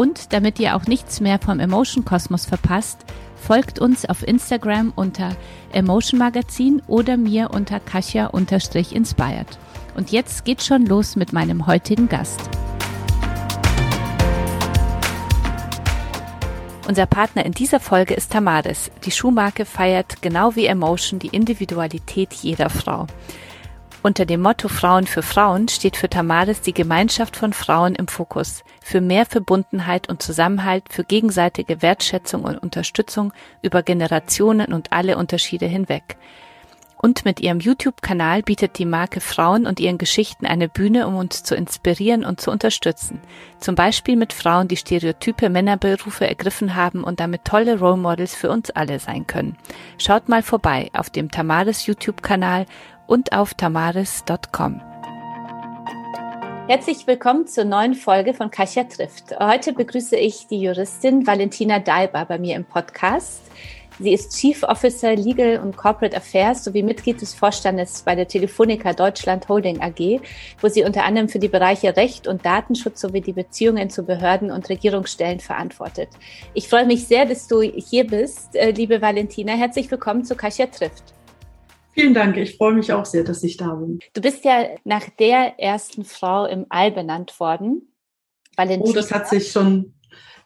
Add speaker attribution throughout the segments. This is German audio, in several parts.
Speaker 1: Und damit ihr auch nichts mehr vom Emotion Kosmos verpasst, folgt uns auf Instagram unter Emotion Magazin oder mir unter Kasia-inspired. Und jetzt geht's schon los mit meinem heutigen Gast. Unser Partner in dieser Folge ist Tamaris. Die Schuhmarke feiert genau wie Emotion die Individualität jeder Frau. Unter dem Motto Frauen für Frauen steht für Tamaris die Gemeinschaft von Frauen im Fokus, für mehr Verbundenheit und Zusammenhalt, für gegenseitige Wertschätzung und Unterstützung über Generationen und alle Unterschiede hinweg. Und mit ihrem YouTube-Kanal bietet die Marke Frauen und ihren Geschichten eine Bühne, um uns zu inspirieren und zu unterstützen. Zum Beispiel mit Frauen, die stereotype Männerberufe ergriffen haben und damit tolle Role Models für uns alle sein können. Schaut mal vorbei auf dem Tamaris YouTube-Kanal und auf tamaris.com. Herzlich willkommen zur neuen Folge von Kasia trifft. Heute begrüße ich die Juristin Valentina Dalba bei mir im Podcast. Sie ist Chief Officer Legal und Corporate Affairs sowie Mitglied des Vorstandes bei der Telefonica Deutschland Holding AG, wo sie unter anderem für die Bereiche Recht und Datenschutz sowie die Beziehungen zu Behörden und Regierungsstellen verantwortet. Ich freue mich sehr, dass du hier bist, äh, liebe Valentina. Herzlich willkommen zu Kasia trifft.
Speaker 2: Vielen Dank. Ich freue mich auch sehr, dass ich da bin.
Speaker 1: Du bist ja nach der ersten Frau im All benannt worden.
Speaker 2: Valentina. Oh, das hat sich schon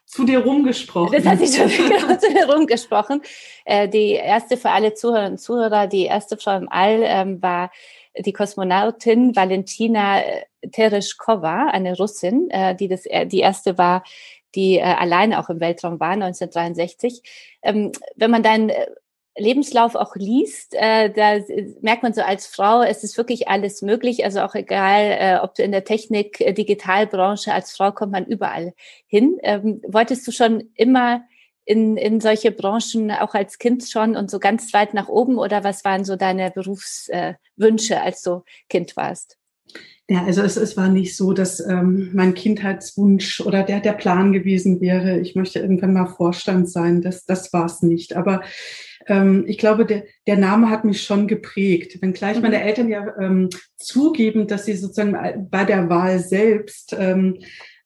Speaker 2: zu dir rumgesprochen.
Speaker 1: Das hat sich schon genau zu dir rumgesprochen. Äh, die erste für alle Zuhörerinnen und Zuhörer, die erste Frau im All ähm, war die Kosmonautin Valentina äh, Tereshkova, eine Russin, äh, die das, die erste war, die alleine auch im Weltraum war, 1963. Ähm, wenn man dann Lebenslauf auch liest, äh, da merkt man so als Frau, es ist wirklich alles möglich. Also auch egal, äh, ob du in der Technik, äh, Digitalbranche, als Frau kommt man überall hin. Ähm, wolltest du schon immer in, in solche Branchen, auch als Kind schon und so ganz weit nach oben oder was waren so deine Berufswünsche, äh, als du Kind warst?
Speaker 2: Ja, also es, es war nicht so, dass ähm, mein Kindheitswunsch oder der, der Plan gewesen wäre, ich möchte irgendwann mal Vorstand sein. Das, das war es nicht. Aber ähm, ich glaube, der, der Name hat mich schon geprägt. Wenngleich meine mhm. Eltern ja ähm, zugeben, dass sie sozusagen bei der Wahl selbst ähm,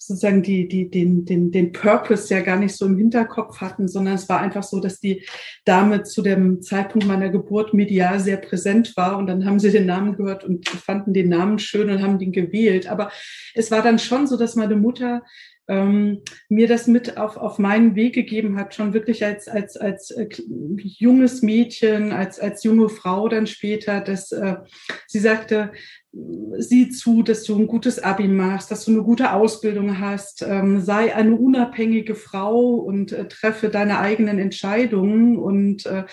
Speaker 2: sozusagen die, die, den, den, den Purpose ja gar nicht so im Hinterkopf hatten, sondern es war einfach so, dass die Dame zu dem Zeitpunkt meiner Geburt medial sehr präsent war und dann haben sie den Namen gehört und fanden den Namen schön und haben den gewählt. Aber es war dann schon so, dass meine Mutter ähm, mir das mit auf, auf meinen Weg gegeben hat, schon wirklich als, als, als äh, junges Mädchen, als, als junge Frau dann später, dass äh, sie sagte, sieh zu, dass du ein gutes Abi machst, dass du eine gute Ausbildung hast, ähm, sei eine unabhängige Frau und äh, treffe deine eigenen Entscheidungen und äh,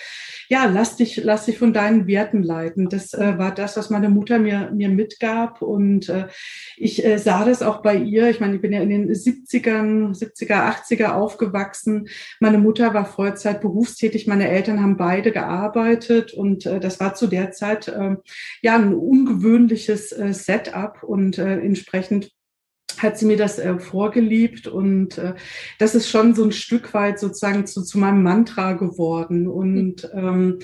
Speaker 2: ja, lass dich, lass dich von deinen Werten leiten. Das äh, war das, was meine Mutter mir, mir mitgab und äh, ich äh, sah das auch bei ihr. Ich meine, ich bin ja in den 70ern, 70er, 80er aufgewachsen. Meine Mutter war Vollzeit berufstätig, meine Eltern haben beide gearbeitet und äh, das war zu der Zeit äh, ja ein ungewöhnliches ähnliches äh, Setup und äh, entsprechend hat sie mir das äh, vorgeliebt und äh, das ist schon so ein Stück weit sozusagen zu, zu meinem Mantra geworden und ähm,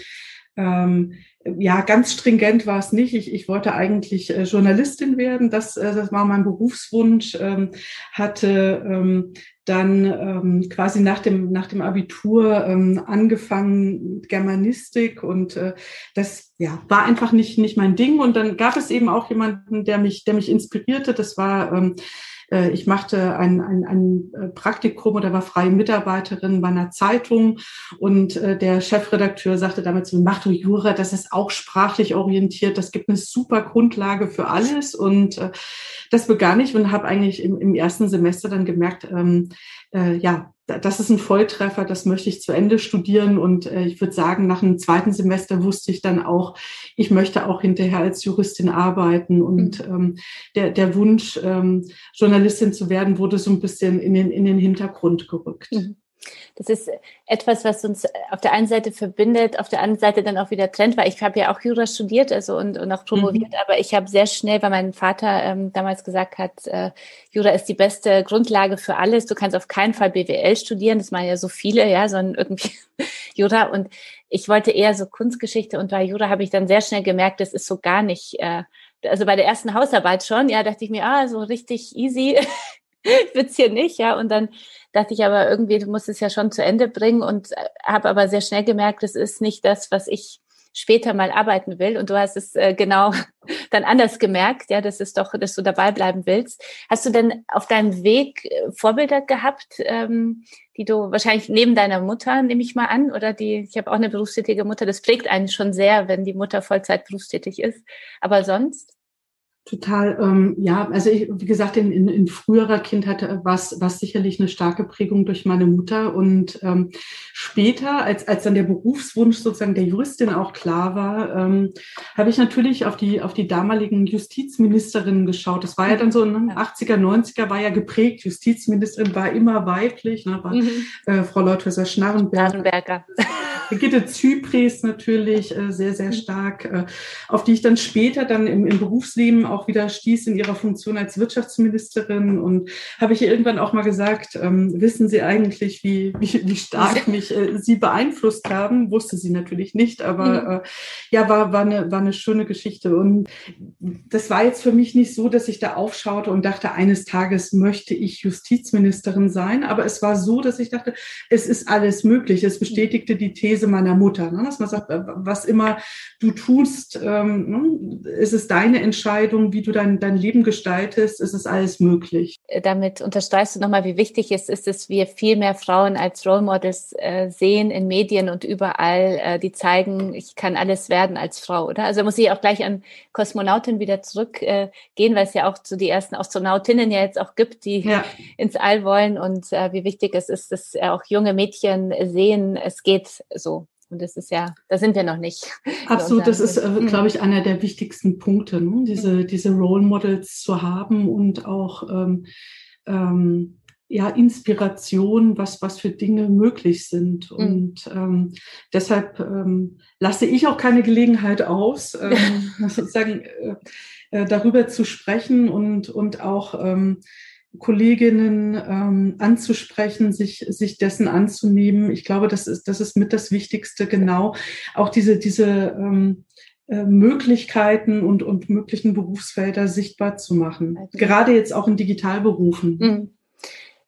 Speaker 2: ähm, ja, ganz stringent war es nicht. Ich, ich wollte eigentlich äh, Journalistin werden. Das, äh, das war mein Berufswunsch. Ähm, hatte ähm, dann ähm, quasi nach dem, nach dem Abitur ähm, angefangen Germanistik und äh, das ja, war einfach nicht, nicht mein Ding. Und dann gab es eben auch jemanden, der mich, der mich inspirierte. Das war ähm, äh, ich machte ein, ein, ein äh, Praktikum oder war freie Mitarbeiterin bei einer Zeitung und äh, der Chefredakteur sagte damit zu mir, mach du Jura, das ist auch sprachlich orientiert, das gibt eine super Grundlage für alles. Und das begann ich und habe eigentlich im, im ersten Semester dann gemerkt, ähm, äh, ja, das ist ein Volltreffer, das möchte ich zu Ende studieren. Und äh, ich würde sagen, nach einem zweiten Semester wusste ich dann auch, ich möchte auch hinterher als Juristin arbeiten. Und mhm. ähm, der, der Wunsch, ähm, Journalistin zu werden, wurde so ein bisschen in den, in den Hintergrund gerückt. Mhm.
Speaker 1: Das ist etwas, was uns auf der einen Seite verbindet, auf der anderen Seite dann auch wieder trennt, weil ich habe ja auch Jura studiert also und, und auch promoviert, mhm. aber ich habe sehr schnell, weil mein Vater ähm, damals gesagt hat, äh, Jura ist die beste Grundlage für alles. Du kannst auf keinen Fall BWL studieren, das machen ja so viele, ja, sondern irgendwie Jura. Und ich wollte eher so Kunstgeschichte und bei Jura habe ich dann sehr schnell gemerkt, das ist so gar nicht. Äh, also bei der ersten Hausarbeit schon, ja, dachte ich mir, ah, so richtig easy wird's hier nicht, ja. Und dann dachte ich aber irgendwie, du musst es ja schon zu Ende bringen und äh, habe aber sehr schnell gemerkt, es ist nicht das, was ich später mal arbeiten will. Und du hast es äh, genau dann anders gemerkt, ja, das ist doch, dass du dabei bleiben willst. Hast du denn auf deinem Weg äh, Vorbilder gehabt, ähm, die du wahrscheinlich neben deiner Mutter, nehme ich mal an, oder die, ich habe auch eine berufstätige Mutter, das prägt einen schon sehr, wenn die Mutter Vollzeit berufstätig ist. Aber sonst?
Speaker 2: Total, ähm, ja, also ich, wie gesagt, in, in, in früherer Kindheit war es sicherlich eine starke Prägung durch meine Mutter und ähm, später, als, als dann der Berufswunsch sozusagen der Juristin auch klar war, ähm, habe ich natürlich auf die, auf die damaligen Justizministerinnen geschaut. Das war ja dann so, ne, 80er, 90er war ja geprägt, Justizministerin war immer weiblich, ne, war mhm. äh, Frau Leuthäuser Schnarrenberger. Schnarrenberger. Brigitte Zypries natürlich äh, sehr, sehr mhm. stark, äh, auf die ich dann später dann im, im Berufsleben auch wieder stieß in ihrer Funktion als Wirtschaftsministerin und habe ich ihr irgendwann auch mal gesagt, ähm, wissen Sie eigentlich, wie, wie, wie stark mich äh, Sie beeinflusst haben? Wusste sie natürlich nicht, aber mhm. ja, war, war, eine, war eine schöne Geschichte. Und das war jetzt für mich nicht so, dass ich da aufschaute und dachte, eines Tages möchte ich Justizministerin sein, aber es war so, dass ich dachte, es ist alles möglich. Es bestätigte die These meiner Mutter, ne? dass man sagt, äh, was immer du tust, ähm, ne? ist es deine Entscheidung, wie du dein, dein Leben gestaltest, ist es alles möglich.
Speaker 1: Äh, damit unterstreichst du nochmal, wie wichtig es ist, dass wir viel mehr Frauen als Role Models äh, sehen in Medien und überall, äh, die zeigen, ich kann alles werden als Frau, oder? Also muss ich auch gleich an Kosmonautin wieder zurückgehen, äh, weil es ja auch zu so die ersten Astronautinnen ja jetzt auch gibt, die ja. ins All wollen und äh, wie wichtig es ist, dass auch junge Mädchen sehen, es geht so. Und das ist ja, da sind wir noch nicht.
Speaker 2: Absolut, das ist, äh, glaube ich, einer der wichtigsten Punkte, ne? diese, diese Role Models zu haben und auch ähm, ähm, ja, Inspiration, was, was für Dinge möglich sind. Mhm. Und ähm, deshalb ähm, lasse ich auch keine Gelegenheit aus, ähm, sozusagen äh, äh, darüber zu sprechen und, und auch ähm, Kolleginnen ähm, anzusprechen, sich, sich dessen anzunehmen. Ich glaube, das ist, das ist mit das Wichtigste, genau. Auch diese, diese ähm, äh, Möglichkeiten und, und möglichen Berufsfelder sichtbar zu machen. Also. Gerade jetzt auch in Digitalberufen. Mhm.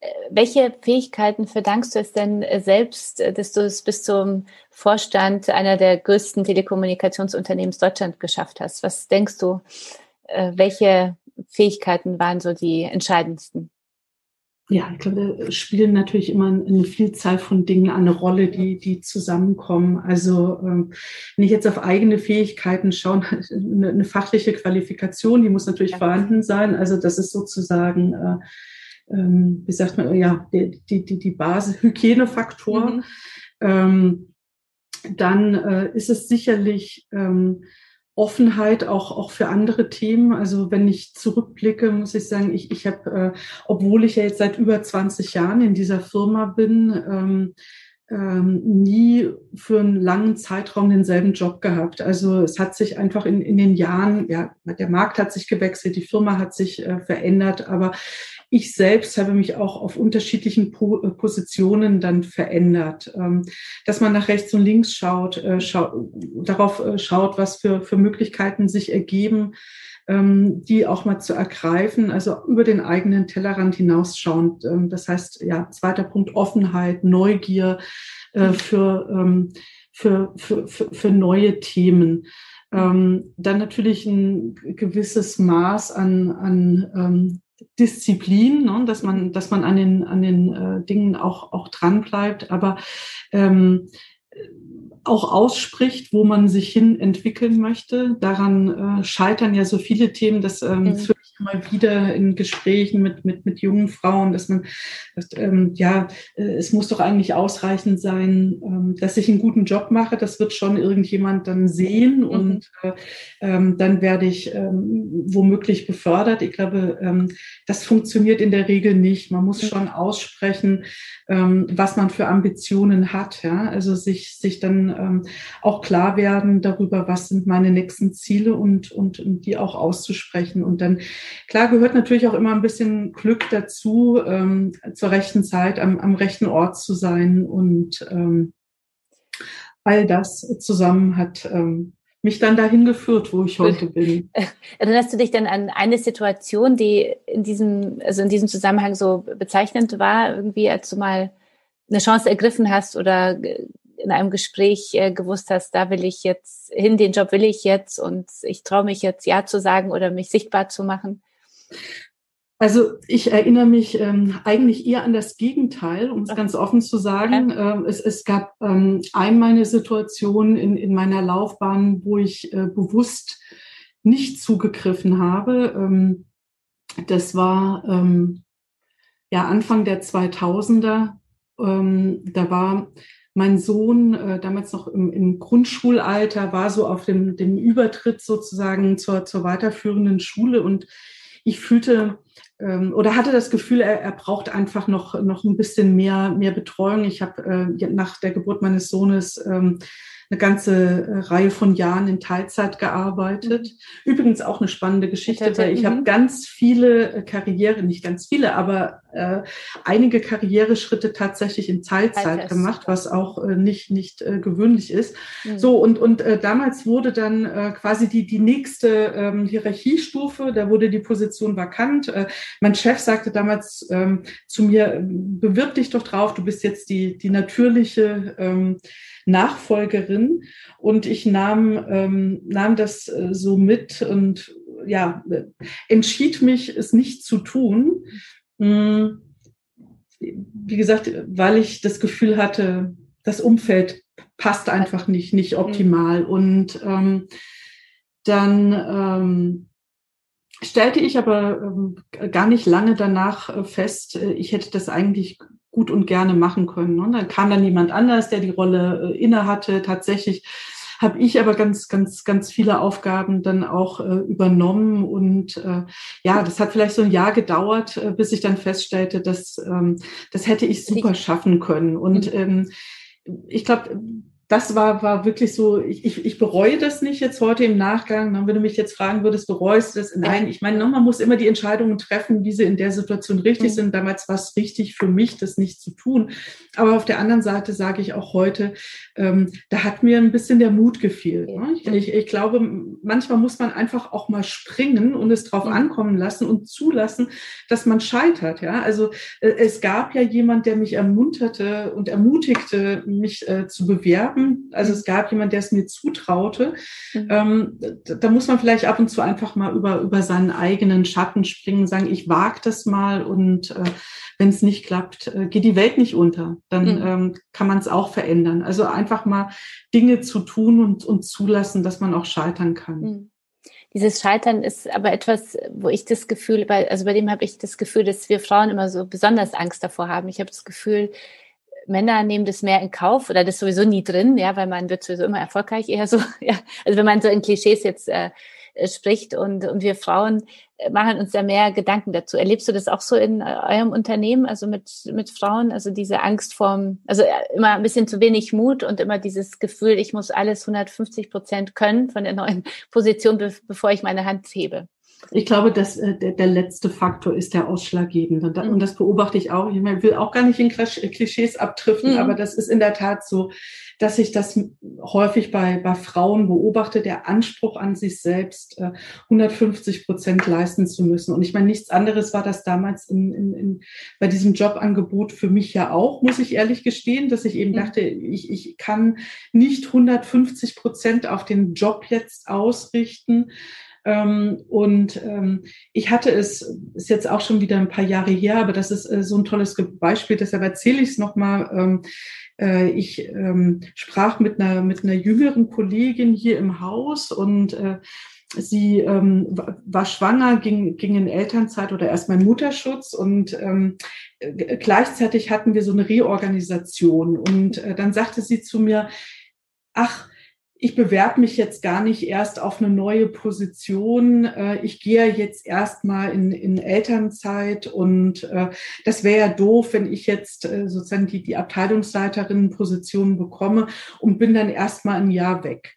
Speaker 1: Äh, welche Fähigkeiten verdankst du es denn äh, selbst, dass du es bis zum Vorstand einer der größten Telekommunikationsunternehmens Deutschland geschafft hast? Was denkst du, welche Fähigkeiten waren so die entscheidendsten?
Speaker 2: Ja, ich glaube, spielen natürlich immer eine Vielzahl von Dingen eine Rolle, die, die zusammenkommen. Also ähm, wenn ich jetzt auf eigene Fähigkeiten schaue, eine, eine fachliche Qualifikation, die muss natürlich ja. vorhanden sein. Also das ist sozusagen, äh, ähm, wie sagt man, ja, die, die, die, die Basis, Hygienefaktor. Mhm. Ähm, dann äh, ist es sicherlich ähm, Offenheit auch, auch für andere Themen. Also wenn ich zurückblicke, muss ich sagen, ich, ich habe, äh, obwohl ich ja jetzt seit über 20 Jahren in dieser Firma bin, ähm, ähm, nie für einen langen Zeitraum denselben Job gehabt. Also es hat sich einfach in, in den Jahren, ja, der Markt hat sich gewechselt, die Firma hat sich äh, verändert, aber ich selbst habe mich auch auf unterschiedlichen po äh, Positionen dann verändert. Ähm, dass man nach rechts und links schaut, äh, schau darauf äh, schaut, was für, für Möglichkeiten sich ergeben, ähm, die auch mal zu ergreifen, also über den eigenen Tellerrand hinausschauend. Ähm, das heißt, ja, zweiter Punkt, Offenheit, Neugier äh, für, ähm, für, für, für, für neue Themen. Ähm, dann natürlich ein gewisses Maß an, an ähm, Disziplin, ne, dass man, dass man an den, an den äh, Dingen auch, auch dran bleibt, aber ähm, auch ausspricht, wo man sich hin entwickeln möchte. Daran äh, scheitern ja so viele Themen, dass ähm, mhm. Mal wieder in Gesprächen mit, mit, mit jungen Frauen, dass man, dass, ähm, ja, äh, es muss doch eigentlich ausreichend sein, ähm, dass ich einen guten Job mache. Das wird schon irgendjemand dann sehen mhm. und äh, ähm, dann werde ich ähm, womöglich befördert. Ich glaube, ähm, das funktioniert in der Regel nicht. Man muss schon aussprechen, ähm, was man für Ambitionen hat. Ja? Also sich, sich dann ähm, auch klar werden darüber, was sind meine nächsten Ziele und, und, und die auch auszusprechen und dann Klar gehört natürlich auch immer ein bisschen Glück dazu, ähm, zur rechten Zeit am, am, rechten Ort zu sein und ähm, all das zusammen hat ähm, mich dann dahin geführt, wo ich heute bin.
Speaker 1: Erinnerst du dich denn an eine Situation, die in diesem, also in diesem Zusammenhang so bezeichnend war, irgendwie, als du mal eine Chance ergriffen hast oder in einem Gespräch äh, gewusst hast, da will ich jetzt hin, den Job will ich jetzt und ich traue mich jetzt Ja zu sagen oder mich sichtbar zu machen?
Speaker 2: Also ich erinnere mich ähm, eigentlich eher an das Gegenteil, um es ganz offen zu sagen. Ähm, es, es gab ähm, einmal eine Situation in, in meiner Laufbahn, wo ich äh, bewusst nicht zugegriffen habe. Ähm, das war ähm, ja Anfang der 2000er. Ähm, da war mein Sohn, äh, damals noch im, im, Grundschulalter, war so auf dem, dem Übertritt sozusagen zur, zur weiterführenden Schule und ich fühlte ähm, oder hatte das Gefühl, er, er braucht einfach noch, noch ein bisschen mehr, mehr Betreuung. Ich habe äh, nach der Geburt meines Sohnes ähm, eine ganze äh, Reihe von Jahren in Teilzeit gearbeitet. Mhm. Übrigens auch eine spannende Geschichte, weil ich habe mhm. ganz viele äh, Karriere, nicht ganz viele, aber äh, einige Karriereschritte tatsächlich in Teilzeit gemacht, was auch äh, nicht nicht äh, gewöhnlich ist. Mhm. So und und äh, damals wurde dann äh, quasi die die nächste ähm, Hierarchiestufe, da wurde die Position vakant. Äh, mein Chef sagte damals ähm, zu mir: Bewirb dich doch drauf, du bist jetzt die die natürliche ähm, Nachfolgerin. Und ich nahm, ähm, nahm das äh, so mit und ja, entschied mich, es nicht zu tun. Mhm. Wie gesagt, weil ich das Gefühl hatte, das Umfeld passt einfach nicht, nicht mhm. optimal. Und ähm, dann ähm, stellte ich aber ähm, gar nicht lange danach äh, fest, äh, ich hätte das eigentlich gut und gerne machen können. Und dann kam dann jemand anders, der die Rolle äh, inne hatte. Tatsächlich habe ich aber ganz, ganz, ganz viele Aufgaben dann auch äh, übernommen. Und äh, ja, das hat vielleicht so ein Jahr gedauert, äh, bis ich dann feststellte, dass ähm, das hätte ich super schaffen können. Und mhm. ähm, ich glaube, das war, war wirklich so, ich, ich, ich bereue das nicht jetzt heute im Nachgang. Wenn du mich jetzt fragen würdest, bereust du das? Nein, ich meine, man muss immer die Entscheidungen treffen, wie sie in der Situation richtig mhm. sind. Damals war es richtig für mich, das nicht zu tun. Aber auf der anderen Seite sage ich auch heute, ähm, da hat mir ein bisschen der Mut gefehlt. Ne? Ich, ich, ich, glaube, manchmal muss man einfach auch mal springen und es drauf mhm. ankommen lassen und zulassen, dass man scheitert. Ja, also äh, es gab ja jemand, der mich ermunterte und ermutigte, mich äh, zu bewerben haben. Also es gab jemand, der es mir zutraute. Mhm. Ähm, da, da, muss man vielleicht ab und zu einfach mal über, über seinen eigenen Schatten springen, sagen, ich wage das mal und äh, wenn es nicht klappt, äh, geht die Welt nicht unter. Dann mhm. ähm, kann man es auch verändern. Also einfach mal Dinge zu tun und, und zulassen, dass man auch scheitern kann. Mhm
Speaker 1: dieses Scheitern ist aber etwas, wo ich das Gefühl, also bei dem habe ich das Gefühl, dass wir Frauen immer so besonders Angst davor haben. Ich habe das Gefühl, Männer nehmen das mehr in Kauf oder das sowieso nie drin, ja, weil man wird sowieso immer erfolgreich eher so, ja. Also wenn man so in Klischees jetzt äh, äh spricht und, und wir Frauen äh, machen uns da mehr Gedanken dazu. Erlebst du das auch so in äh, eurem Unternehmen, also mit, mit Frauen, also diese Angst vorm, also immer ein bisschen zu wenig Mut und immer dieses Gefühl, ich muss alles 150 Prozent können von der neuen Position, bevor ich meine Hand hebe?
Speaker 2: Ich glaube, dass äh, der, der letzte Faktor ist der ausschlaggebende. Und, und das beobachte ich auch. Ich meine, will auch gar nicht in Klischees abdriften, mhm. aber das ist in der Tat so, dass ich das häufig bei, bei Frauen beobachte, der Anspruch an sich selbst, äh, 150 Prozent leisten zu müssen. Und ich meine, nichts anderes war das damals in, in, in, bei diesem Jobangebot für mich ja auch, muss ich ehrlich gestehen, dass ich eben mhm. dachte, ich, ich kann nicht 150 Prozent auf den Job jetzt ausrichten. Ähm, und ähm, ich hatte es, ist jetzt auch schon wieder ein paar Jahre her, aber das ist äh, so ein tolles Beispiel, deshalb erzähle ich es nochmal. Ähm, äh, ich ähm, sprach mit einer, mit einer jüngeren Kollegin hier im Haus und äh, sie ähm, war schwanger, ging, ging in Elternzeit oder erstmal Mutterschutz und ähm, gleichzeitig hatten wir so eine Reorganisation. Und äh, dann sagte sie zu mir, ach, ich bewerbe mich jetzt gar nicht erst auf eine neue Position. Äh, ich gehe jetzt erstmal in, in Elternzeit und äh, das wäre ja doof, wenn ich jetzt äh, sozusagen die, die Abteilungsleiterinnenposition bekomme und bin dann erstmal ein Jahr weg.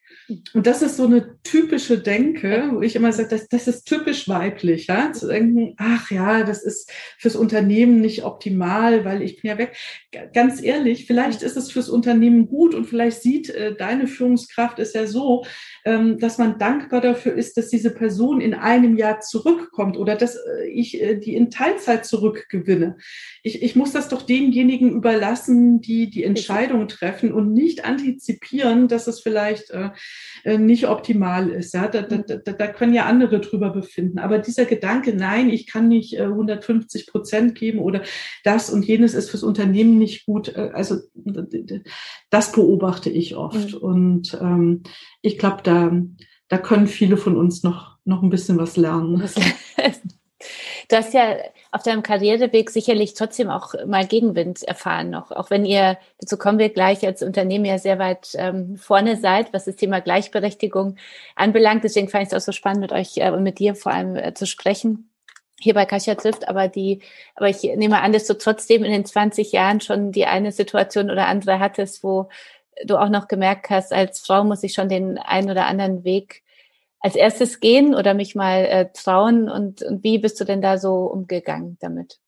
Speaker 2: Und das ist so eine typische Denke, wo ich immer sage, das, das ist typisch weiblich, ja? zu denken, ach ja, das ist fürs Unternehmen nicht optimal, weil ich bin ja weg. Ganz ehrlich, vielleicht ist es fürs Unternehmen gut und vielleicht sieht äh, deine Führungskraft es ja so, ähm, dass man dankbar dafür ist, dass diese Person in einem Jahr zurückkommt oder dass äh, ich äh, die in Teilzeit zurückgewinne. Ich, ich muss das doch denjenigen überlassen, die die Entscheidung treffen und nicht antizipieren, dass es vielleicht äh, nicht optimal ist. Ja, da, da, da, da können ja andere drüber befinden. Aber dieser Gedanke, nein, ich kann nicht 150 Prozent geben oder das und jenes ist fürs Unternehmen nicht gut. Also das beobachte ich oft. Mhm. Und ähm, ich glaube, da, da können viele von uns noch, noch ein bisschen was lernen.
Speaker 1: Du hast ja auf deinem Karriereweg sicherlich trotzdem auch mal Gegenwind erfahren noch, auch wenn ihr, dazu kommen wir gleich, als Unternehmen ja sehr weit ähm, vorne seid, was das Thema Gleichberechtigung anbelangt. Deswegen fand ich es auch so spannend, mit euch äh, und mit dir vor allem äh, zu sprechen hier bei Kasia trifft, aber die, aber ich nehme an, dass du trotzdem in den 20 Jahren schon die eine Situation oder andere hattest, wo du auch noch gemerkt hast, als Frau muss ich schon den einen oder anderen Weg als erstes gehen oder mich mal äh, trauen und, und wie bist du denn da so umgegangen damit?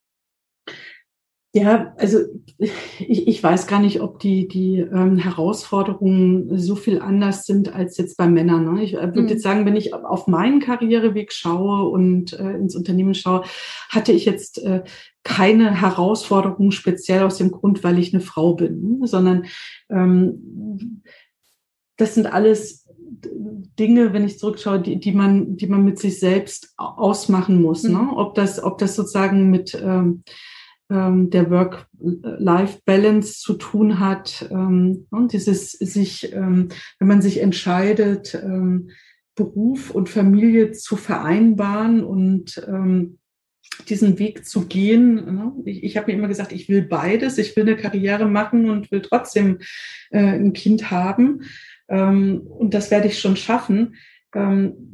Speaker 2: Ja, also ich, ich weiß gar nicht, ob die, die ähm, Herausforderungen so viel anders sind als jetzt bei Männern. Ne? Ich äh, würde mhm. jetzt sagen, wenn ich auf meinen Karriereweg schaue und äh, ins Unternehmen schaue, hatte ich jetzt äh, keine Herausforderungen speziell aus dem Grund, weil ich eine Frau bin, sondern ähm, das sind alles Dinge, wenn ich zurückschaue, die, die man, die man mit sich selbst ausmachen muss. Ne? Mhm. Ne? Ob das, ob das sozusagen mit ähm, ähm, der Work-Life-Balance zu tun hat ähm, und dieses sich, ähm, wenn man sich entscheidet, ähm, Beruf und Familie zu vereinbaren und ähm, diesen Weg zu gehen. Ne? Ich, ich habe mir immer gesagt, ich will beides. Ich will eine Karriere machen und will trotzdem äh, ein Kind haben. Ähm, und das werde ich schon schaffen. Ähm,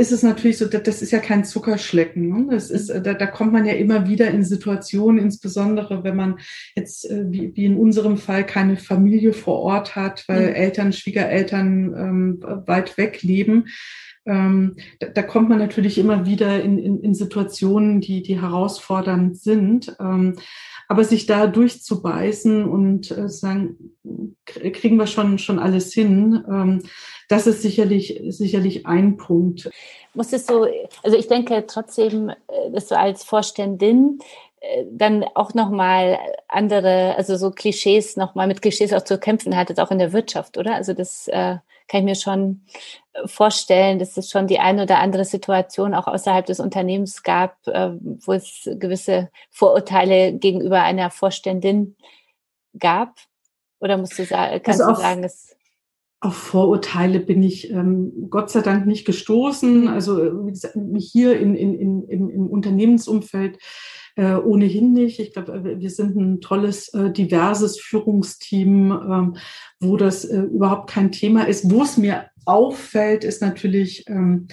Speaker 2: ist es natürlich so, das ist ja kein Zuckerschlecken. Ne? Das ist, da, da kommt man ja immer wieder in Situationen, insbesondere wenn man jetzt äh, wie, wie in unserem Fall keine Familie vor Ort hat, weil mhm. Eltern, Schwiegereltern ähm, weit weg leben. Ähm, da, da, kommt man natürlich immer wieder in, in, in Situationen, die, die herausfordernd sind. Ähm, aber sich da durchzubeißen und äh, sagen, kriegen wir schon, schon alles hin, ähm, das ist sicherlich, sicherlich ein Punkt.
Speaker 1: Muss es so, also ich denke trotzdem, äh, dass du als Vorständin äh, dann auch nochmal andere, also so Klischees nochmal mit Klischees auch zu kämpfen hattet, auch in der Wirtschaft, oder? Also das äh, kann ich mir schon vorstellen, dass es schon die eine oder andere Situation auch außerhalb des Unternehmens gab, äh, wo es gewisse Vorurteile gegenüber einer Vorständin gab. Oder musst du sagen, kannst also du sagen, es
Speaker 2: auf Vorurteile bin ich ähm, Gott sei Dank nicht gestoßen. Also wie gesagt, hier in, in, in, im Unternehmensumfeld äh, ohnehin nicht. Ich glaube, äh, wir sind ein tolles, äh, diverses Führungsteam, ähm, wo das äh, überhaupt kein Thema ist. Wo es mir auffällt, ist natürlich ähm,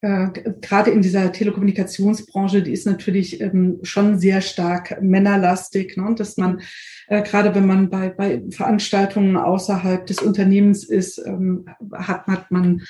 Speaker 2: äh, gerade in dieser Telekommunikationsbranche, die ist natürlich ähm, schon sehr stark männerlastig, ne? dass man äh, gerade wenn man bei, bei Veranstaltungen außerhalb des Unternehmens ist, ähm, hat, hat man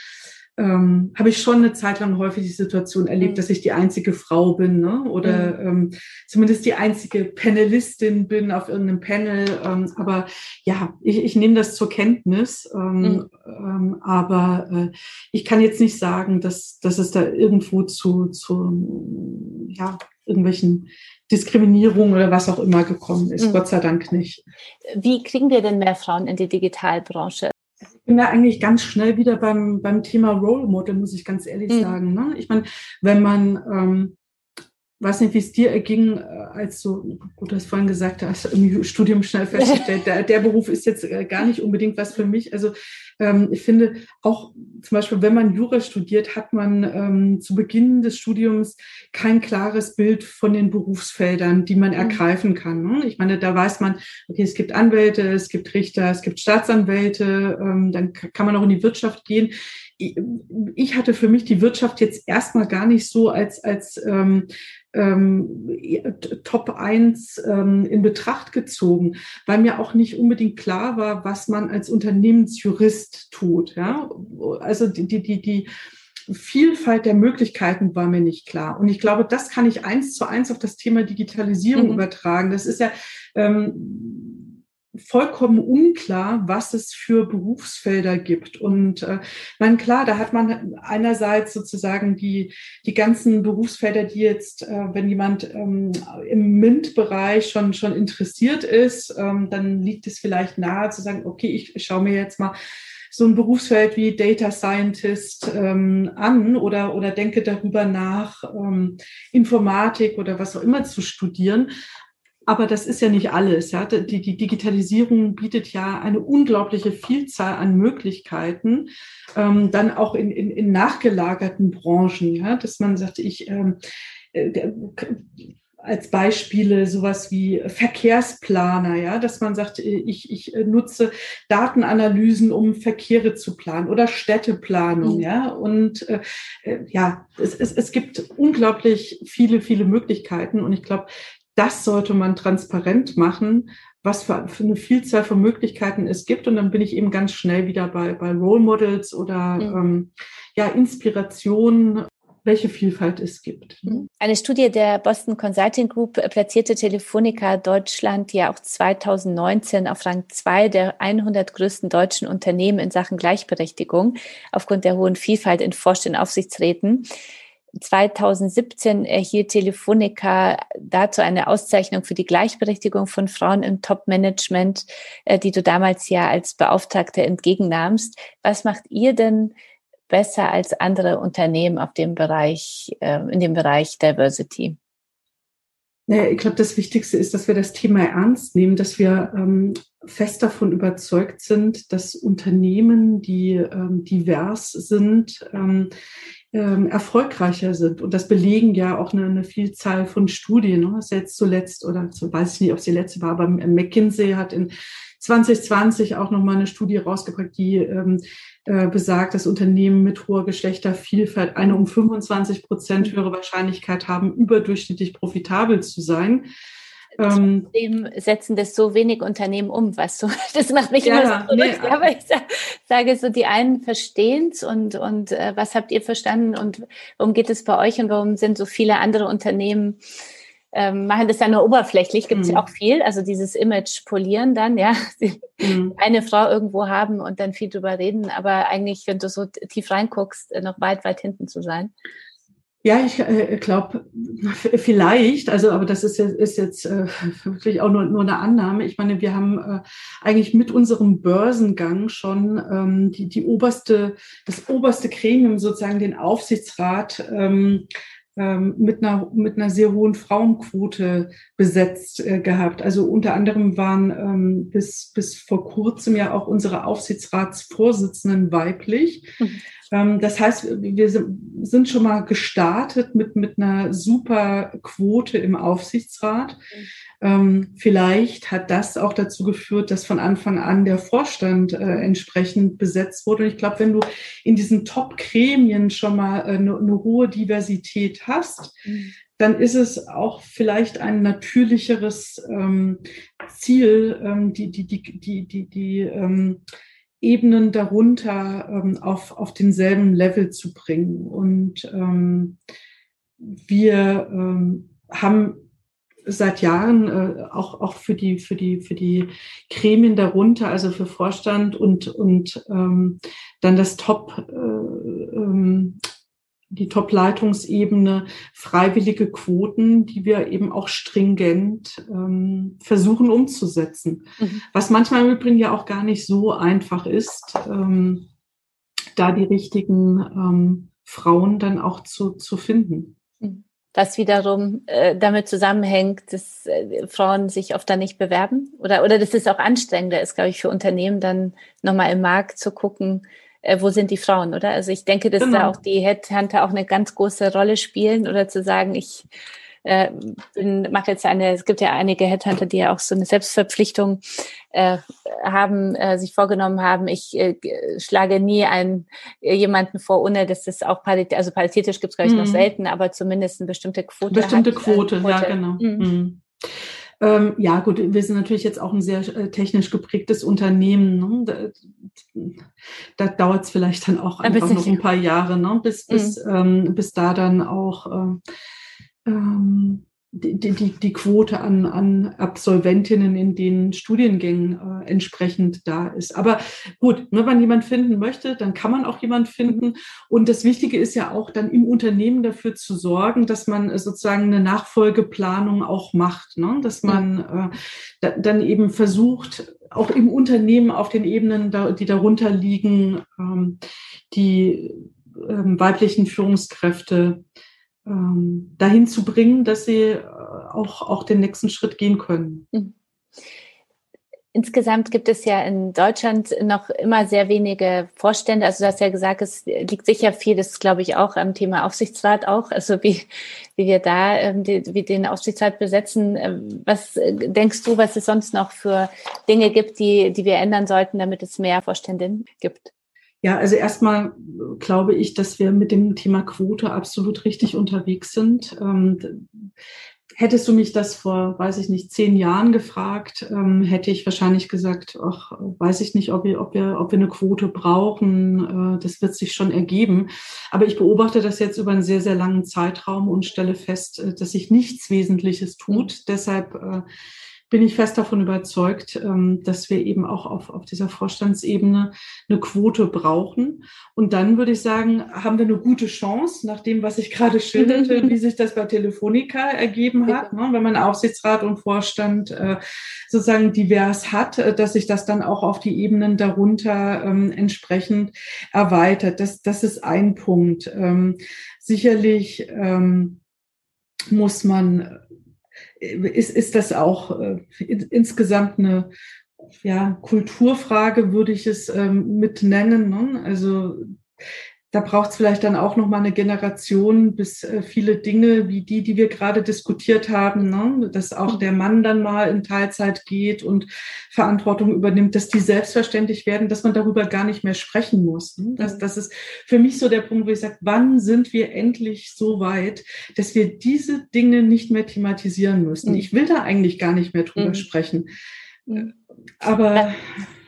Speaker 2: ähm, habe ich schon eine Zeit lang häufig die Situation erlebt, mhm. dass ich die einzige Frau bin ne? oder mhm. ähm, zumindest die einzige Panelistin bin auf irgendeinem Panel. Ähm, aber ja, ich, ich nehme das zur Kenntnis. Ähm, mhm. ähm, aber äh, ich kann jetzt nicht sagen, dass, dass es da irgendwo zu, zu ja, irgendwelchen Diskriminierung oder was auch immer gekommen ist. Mhm. Gott sei Dank nicht.
Speaker 1: Wie kriegen wir denn mehr Frauen in die Digitalbranche?
Speaker 2: Ich bin da eigentlich ganz schnell wieder beim, beim Thema Role Model, muss ich ganz ehrlich mhm. sagen. Ne? Ich meine, wenn man, ähm, weiß nicht, wie es dir erging, äh, als du, gut, du hast vorhin gesagt, hast im Studium schnell festgestellt, der, der Beruf ist jetzt äh, gar nicht unbedingt was für mich. Also ähm, ich finde auch zum Beispiel, wenn man Jura studiert, hat man ähm, zu Beginn des Studiums kein klares Bild von den Berufsfeldern, die man mhm. ergreifen kann. Ne? Ich meine, da weiß man, okay, es gibt Anwälte, es gibt Richter, es gibt Staatsanwälte, ähm, dann kann man auch in die Wirtschaft gehen ich hatte für mich die Wirtschaft jetzt erstmal gar nicht so als, als ähm, ähm, Top 1 ähm, in Betracht gezogen, weil mir auch nicht unbedingt klar war, was man als Unternehmensjurist tut. Ja? Also die, die, die, die Vielfalt der Möglichkeiten war mir nicht klar. Und ich glaube, das kann ich eins zu eins auf das Thema Digitalisierung mhm. übertragen. Das ist ja ähm, vollkommen unklar, was es für Berufsfelder gibt. Und äh, man klar, da hat man einerseits sozusagen die die ganzen Berufsfelder, die jetzt, äh, wenn jemand ähm, im MINT-Bereich schon schon interessiert ist, ähm, dann liegt es vielleicht nahe zu sagen, okay, ich schaue mir jetzt mal so ein Berufsfeld wie Data Scientist ähm, an oder, oder denke darüber nach, ähm, Informatik oder was auch immer zu studieren. Aber das ist ja nicht alles. Ja? Die, die Digitalisierung bietet ja eine unglaubliche Vielzahl an Möglichkeiten, ähm, dann auch in, in, in nachgelagerten Branchen, ja? dass man sagt, ich ähm, äh, als Beispiele sowas wie Verkehrsplaner, ja, dass man sagt, ich, ich nutze Datenanalysen, um Verkehre zu planen oder Städteplanung, mhm. ja. Und äh, äh, ja, es, es, es gibt unglaublich viele, viele Möglichkeiten. Und ich glaube, das sollte man transparent machen, was für, für, eine Vielzahl von Möglichkeiten es gibt. Und dann bin ich eben ganz schnell wieder bei, bei Role Models oder mhm. ähm, ja, Inspiration, welche Vielfalt es gibt.
Speaker 1: Mhm. Eine Studie der Boston Consulting Group platzierte Telefonica Deutschland ja auch 2019 auf Rang 2 der 100 größten deutschen Unternehmen in Sachen Gleichberechtigung aufgrund der hohen Vielfalt in Vorständen Aufsichtsräten. 2017 erhielt Telefonica dazu eine Auszeichnung für die Gleichberechtigung von Frauen im Top-Management, äh, die du damals ja als Beauftragte entgegennahmst. Was macht ihr denn besser als andere Unternehmen auf dem Bereich, ähm, in dem Bereich Diversity?
Speaker 2: Ich glaube, das Wichtigste ist, dass wir das Thema ernst nehmen, dass wir ähm, fest davon überzeugt sind, dass Unternehmen, die ähm, divers sind, erfolgreicher sind. Und das belegen ja auch eine, eine Vielzahl von Studien. Ne? Jetzt zuletzt, oder so weiß ich nicht, ob es die letzte war, aber McKinsey hat in 2020 auch nochmal eine Studie rausgebracht, die äh, besagt, dass Unternehmen mit hoher Geschlechtervielfalt eine um 25 Prozent höhere Wahrscheinlichkeit haben, überdurchschnittlich profitabel zu sein.
Speaker 1: Ähm, Dem setzen das so wenig Unternehmen um, was so, das macht mich ja, immer so verrückt. Nee, aber ich sage so, die einen verstehen es und, und äh, was habt ihr verstanden und warum geht es bei euch und warum sind so viele andere Unternehmen ähm, machen das ja nur oberflächlich, gibt es mhm. ja auch viel, also dieses Image polieren dann, ja, mhm. eine Frau irgendwo haben und dann viel drüber reden, aber eigentlich, wenn du so tief reinguckst, äh, noch weit, weit hinten zu sein.
Speaker 2: Ja, ich äh, glaube, vielleicht, also aber das ist jetzt, ist jetzt äh, wirklich auch nur, nur eine Annahme. Ich meine, wir haben äh, eigentlich mit unserem Börsengang schon ähm, die, die oberste, das oberste Gremium, sozusagen den Aufsichtsrat, ähm, mit einer mit einer sehr hohen Frauenquote besetzt äh, gehabt. Also unter anderem waren ähm, bis bis vor kurzem ja auch unsere Aufsichtsratsvorsitzenden weiblich. Mhm. Ähm, das heißt, wir sind schon mal gestartet mit mit einer super Quote im Aufsichtsrat. Mhm. Vielleicht hat das auch dazu geführt, dass von Anfang an der Vorstand äh, entsprechend besetzt wurde. Und ich glaube, wenn du in diesen Top-Gremien schon mal äh, eine, eine, hohe Diversität hast, mhm. dann ist es auch vielleicht ein natürlicheres ähm, Ziel, ähm, die, die, die, die, die, die ähm, Ebenen darunter ähm, auf, auf denselben Level zu bringen. Und ähm, wir ähm, haben seit Jahren äh, auch auch für die für die für die Gremien darunter, also für Vorstand und und ähm, dann das Top äh, ähm, die Top-Leitungsebene freiwillige Quoten, die wir eben auch stringent ähm, versuchen umzusetzen. Mhm. Was manchmal im Übrigen ja auch gar nicht so einfach ist, ähm, da die richtigen ähm, Frauen dann auch zu, zu finden.
Speaker 1: Mhm. was wiederum äh, damit zusammenhängt, dass äh, Frauen sich oft dann nicht bewerben oder oder dass es auch anstrengender ist, glaube ich, für Unternehmen dann nochmal im Markt zu gucken, äh, wo sind die Frauen, oder? Also ich denke, dass genau. da auch die Headhunter auch eine ganz große Rolle spielen oder zu sagen, ich äh, mache jetzt eine, es gibt ja einige Headhunter, die ja auch so eine Selbstverpflichtung äh, haben, äh, sich vorgenommen haben, ich äh, schlage nie einen äh, jemanden vor, ohne dass das auch paritätisch, also paritätisch gibt es, glaube ich, noch mhm. selten, aber zumindest eine bestimmte Quote.
Speaker 2: Bestimmte hat, Quote, Quote, ja, genau. Mhm. Mhm. Ähm, ja, gut, wir sind natürlich jetzt auch ein sehr äh, technisch geprägtes Unternehmen. Ne? Da, da dauert es vielleicht dann auch einfach noch ein paar Jahre, ne? bis, bis, mhm. ähm, bis da dann auch ähm, ähm, die, die, die Quote an, an Absolventinnen in den Studiengängen äh, entsprechend da ist. Aber gut, ne, wenn man jemand finden möchte, dann kann man auch jemand finden. Und das Wichtige ist ja auch dann im Unternehmen dafür zu sorgen, dass man äh, sozusagen eine Nachfolgeplanung auch macht, ne? dass man äh, da, dann eben versucht, auch im Unternehmen auf den Ebenen, die darunter liegen, ähm, die ähm, weiblichen Führungskräfte ähm, dahin zu bringen, dass sie äh, auch, auch den nächsten Schritt gehen können. Mhm.
Speaker 1: Insgesamt gibt es ja in Deutschland noch immer sehr wenige Vorstände. Also du hast ja gesagt, es liegt sicher viel, das glaube ich auch am Thema Aufsichtsrat auch, also wie, wie wir da ähm, die, wie den Aufsichtsrat besetzen. Ähm, was äh, denkst du, was es sonst noch für Dinge gibt, die, die wir ändern sollten, damit es mehr Vorständinnen gibt?
Speaker 2: Ja, also erstmal glaube ich, dass wir mit dem Thema Quote absolut richtig unterwegs sind. Ähm, hättest du mich das vor, weiß ich nicht, zehn Jahren gefragt, ähm, hätte ich wahrscheinlich gesagt, ach, weiß ich nicht, ob wir, ob wir, ob wir eine Quote brauchen. Äh, das wird sich schon ergeben. Aber ich beobachte das jetzt über einen sehr, sehr langen Zeitraum und stelle fest, äh, dass sich nichts Wesentliches tut. Deshalb äh, bin ich fest davon überzeugt, ähm, dass wir eben auch auf, auf dieser Vorstandsebene eine Quote brauchen. Und dann würde ich sagen, haben wir eine gute Chance, nach dem, was ich gerade schilderte, wie sich das bei Telefonica ergeben hat, ne? wenn man Aufsichtsrat und Vorstand äh, sozusagen divers hat, äh, dass sich das dann auch auf die Ebenen darunter ähm, entsprechend erweitert. Das, das ist ein Punkt. Ähm, sicherlich muss man ist, ist das auch äh, insgesamt eine ja, Kulturfrage, würde ich es ähm, mit nennen. Ne? Also da braucht es vielleicht dann auch noch mal eine Generation, bis äh, viele Dinge wie die, die wir gerade diskutiert haben, ne? dass auch der Mann dann mal in Teilzeit geht und Verantwortung übernimmt, dass die selbstverständlich werden, dass man darüber gar nicht mehr sprechen muss. Ne? Das, das ist für mich so der Punkt, wo ich sage, wann sind wir endlich so weit, dass wir diese Dinge nicht mehr thematisieren müssen? Mhm. Ich will da eigentlich gar nicht mehr drüber mhm. sprechen. Mhm. Aber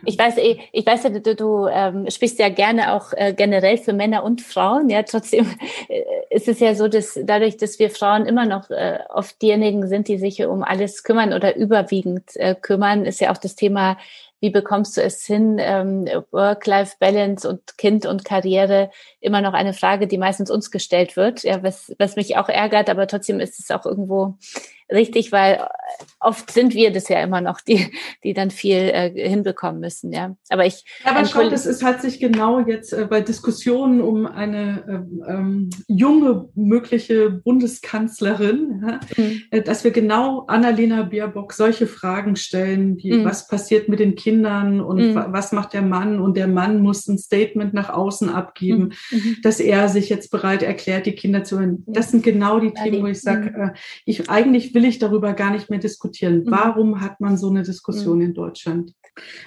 Speaker 1: ich weiß, eh, ich weiß, du, du ähm, sprichst ja gerne auch äh, generell für Männer und Frauen. Ja, trotzdem äh, ist es ja so, dass dadurch, dass wir Frauen immer noch äh, oft diejenigen sind, die sich um alles kümmern oder überwiegend äh, kümmern, ist ja auch das Thema wie bekommst du es hin, ähm, Work-Life-Balance und Kind und Karriere immer noch eine Frage, die meistens uns gestellt wird, ja, was, was mich auch ärgert, aber trotzdem ist es auch irgendwo richtig, weil oft sind wir das ja immer noch, die, die dann viel äh, hinbekommen müssen, ja. Aber ich.
Speaker 2: Aber schau, das ist, hat sich genau jetzt äh, bei Diskussionen um eine ähm, ähm junge mögliche Bundeskanzlerin, ja, mhm. äh, dass wir genau Annalena Baerbock solche Fragen stellen, wie mhm. was passiert mit den Kindern und mhm. was macht der Mann und der Mann muss ein Statement nach außen abgeben, mhm. Mhm. dass er sich jetzt bereit erklärt, die Kinder zu hören. Das sind genau die Themen, wo ich sage, mhm. äh, ich eigentlich will ich darüber gar nicht mehr diskutieren. Mhm. Warum hat man so eine Diskussion mhm. in Deutschland?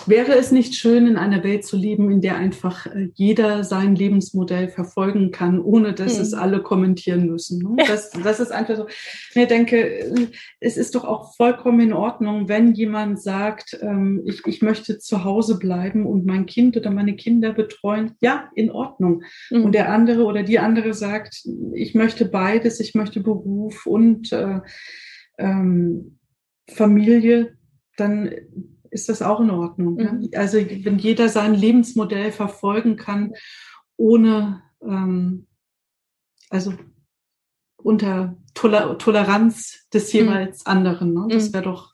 Speaker 2: Wäre es nicht schön, in einer Welt zu leben, in der einfach äh, jeder sein Lebensmodell verfolgen kann, ohne dass mhm. es alle kommentieren müssen? Ne? Das, das ist einfach so. Ich denke, es ist doch auch vollkommen in Ordnung, wenn jemand sagt, ähm, ich, ich möchte zu Hause bleiben und mein Kind oder meine Kinder betreuen. Ja, in Ordnung. Mhm. Und der andere oder die andere sagt, ich möchte beides, ich möchte Beruf und äh, ähm, Familie, dann ist das auch in Ordnung. Mhm. Ne? Also wenn jeder sein Lebensmodell verfolgen kann, ohne, ähm, also unter Toler Toleranz des mhm. jeweils anderen. Ne? Das mhm. wäre doch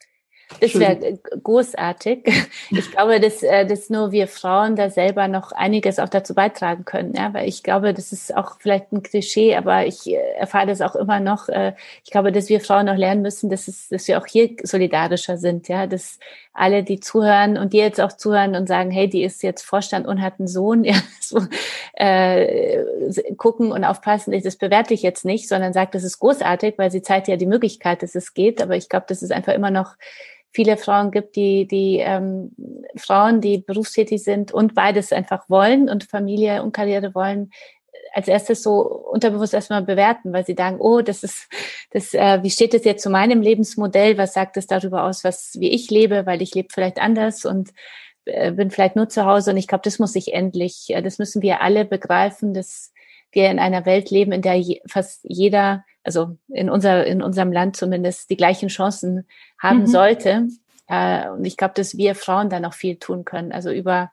Speaker 1: Das wäre großartig. Ich glaube, dass, äh, dass nur wir Frauen da selber noch einiges auch dazu beitragen können. Ja, weil ich glaube, das ist auch vielleicht ein Klischee, aber ich äh, erfahre das auch immer noch. Äh, ich glaube, dass wir Frauen noch lernen müssen, dass, es, dass wir auch hier solidarischer sind. Ja, dass alle, die zuhören und die jetzt auch zuhören und sagen, hey, die ist jetzt Vorstand und hat einen Sohn, ja, so, äh, gucken und aufpassen. Das bewerte ich jetzt nicht, sondern sagt, das ist großartig, weil sie zeigt ja die Möglichkeit, dass es geht. Aber ich glaube, das ist einfach immer noch viele Frauen gibt, die, die ähm, Frauen, die berufstätig sind und beides einfach wollen und Familie und Karriere wollen, als erstes so unterbewusst erstmal bewerten, weil sie sagen, oh, das ist, das, äh, wie steht das jetzt zu meinem Lebensmodell? Was sagt es darüber aus, was wie ich lebe, weil ich lebe vielleicht anders und äh, bin vielleicht nur zu Hause. Und ich glaube, das muss sich endlich, äh, das müssen wir alle begreifen, dass wir in einer Welt leben, in der je, fast jeder also in, unser, in unserem Land zumindest die gleichen Chancen haben mhm. sollte. Äh, und ich glaube, dass wir Frauen da noch viel tun können. Also über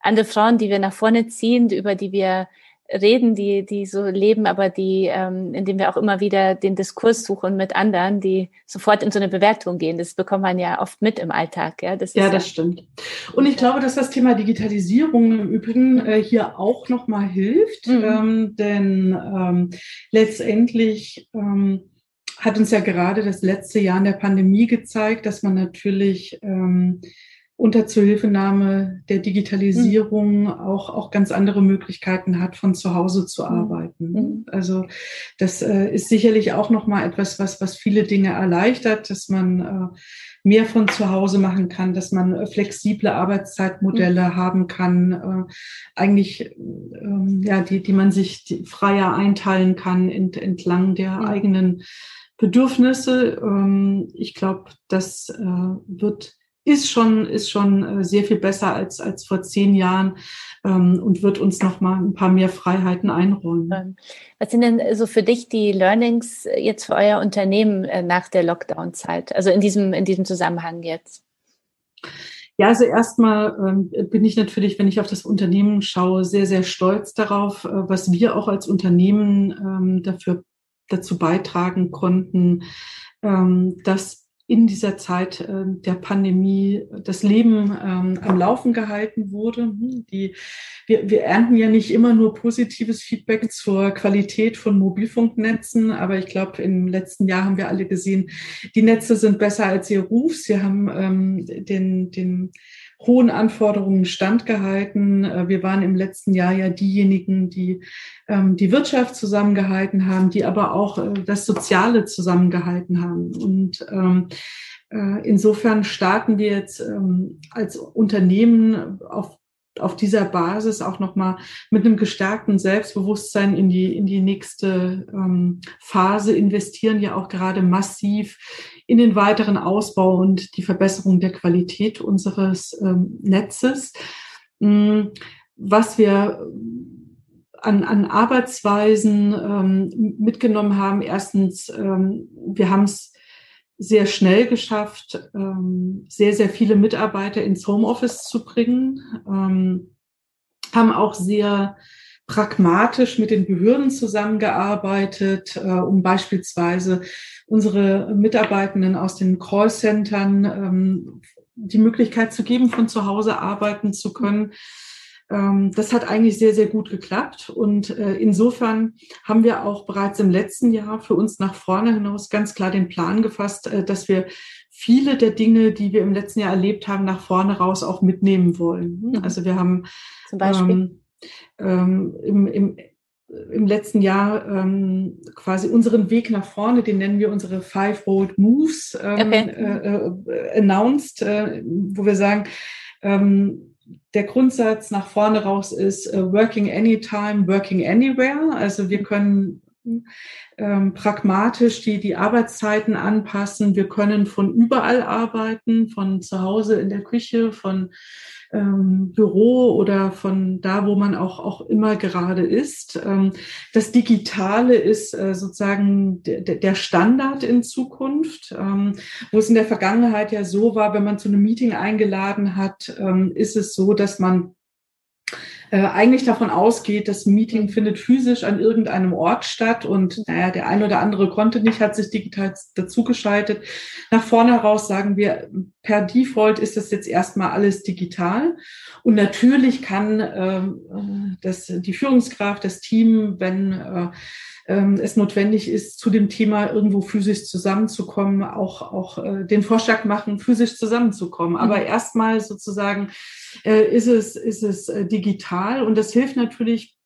Speaker 1: andere Frauen, die wir nach vorne ziehen, über die wir reden, die, die so leben, aber die, ähm, indem wir auch immer wieder den Diskurs suchen mit anderen, die sofort in so eine Bewertung gehen. Das bekommt man ja oft mit im Alltag. Ja,
Speaker 2: das, ja, das ja, stimmt. Und ich glaube, dass das Thema Digitalisierung im Übrigen äh, hier auch nochmal hilft, mhm. ähm, denn ähm, letztendlich ähm, hat uns ja gerade das letzte Jahr in der Pandemie gezeigt, dass man natürlich ähm, unter Zuhilfenahme der Digitalisierung mhm. auch, auch ganz andere Möglichkeiten hat, von zu Hause zu hm. arbeiten. Mhm. Also das äh, ist sicherlich auch nochmal etwas, was, was viele Dinge erleichtert, dass man äh, mehr von zu Hause machen kann, dass man flexible Arbeitszeitmodelle mhm. haben kann, äh, eigentlich äh, ja, die, die man sich freier einteilen kann ent, entlang der hm. eigenen Bedürfnisse. Ähm, ich glaube, das äh, wird ist schon, ist schon äh, sehr viel besser als, als vor zehn Jahren ähm, und wird uns noch mal ein paar mehr Freiheiten einräumen.
Speaker 1: Was sind denn so für dich die Learnings jetzt für euer Unternehmen äh, nach der Lockdown-Zeit? Also in diesem, in diesem Zusammenhang jetzt?
Speaker 2: Ja, also erstmal ähm, bin ich natürlich, wenn ich auf das Unternehmen schaue, sehr, sehr stolz darauf, äh, was wir auch als Unternehmen ähm, dafür dazu beitragen konnten, ähm, dass in dieser Zeit äh, der Pandemie das Leben ähm, am Laufen gehalten wurde. Hm, die, wir, wir ernten ja nicht immer nur positives Feedback zur Qualität von Mobilfunknetzen, aber ich glaube, im letzten Jahr haben wir alle gesehen, die Netze sind besser als ihr Ruf. Sie haben ähm, den, den hohen Anforderungen standgehalten. Äh, wir waren im letzten Jahr ja diejenigen, die ähm, die Wirtschaft zusammengehalten haben, die aber auch äh, das Soziale zusammengehalten haben. Und ähm, äh, insofern starten wir jetzt ähm, als Unternehmen auf auf dieser Basis auch nochmal mit einem gestärkten Selbstbewusstsein in die, in die nächste ähm, Phase investieren, ja auch gerade massiv in den weiteren Ausbau und die Verbesserung der Qualität unseres ähm, Netzes. Mm, was wir an, an Arbeitsweisen ähm, mitgenommen haben, erstens, ähm, wir haben es sehr schnell geschafft, ähm, sehr, sehr viele Mitarbeiter ins Homeoffice zu bringen, ähm, haben auch sehr pragmatisch mit den Behörden zusammengearbeitet, äh, um beispielsweise unsere Mitarbeitenden aus den Callcentern ähm, die Möglichkeit zu geben, von zu Hause arbeiten zu können. Ähm, das hat eigentlich sehr, sehr gut geklappt. Und äh, insofern haben wir auch bereits im letzten Jahr für uns nach vorne hinaus ganz klar den Plan gefasst, äh, dass wir viele der Dinge, die wir im letzten Jahr erlebt haben, nach vorne raus auch mitnehmen wollen. Mhm. Also wir haben zum Beispiel ähm, ähm, im, im, im letzten Jahr ähm, quasi unseren Weg nach vorne, den nennen wir unsere Five Bold Moves, ähm, okay. äh, äh, announced, äh, wo wir sagen, ähm, der Grundsatz nach vorne raus ist uh, working anytime, working anywhere. Also wir können ähm, pragmatisch die, die Arbeitszeiten anpassen. Wir können von überall arbeiten, von zu Hause in der Küche, von ähm, Büro oder von da, wo man auch, auch immer gerade ist. Ähm, das Digitale ist äh, sozusagen der, Standard in Zukunft, ähm, wo es in der Vergangenheit ja so war, wenn man zu einem Meeting eingeladen hat, ähm, ist es so, dass man äh, eigentlich davon ausgeht, das Meeting findet physisch an irgendeinem Ort statt und naja, der eine oder andere konnte nicht, hat sich digital dazugeschaltet. Nach vorne heraus sagen wir, per Default ist das jetzt erstmal alles digital. Und natürlich kann äh, das, die Führungskraft, das Team, wenn äh, ähm, es notwendig ist, zu dem Thema irgendwo physisch zusammenzukommen, auch, auch äh, den Vorschlag machen, physisch zusammenzukommen. Aber mhm. erstmal sozusagen äh, ist es, ist es äh, digital und das hilft natürlich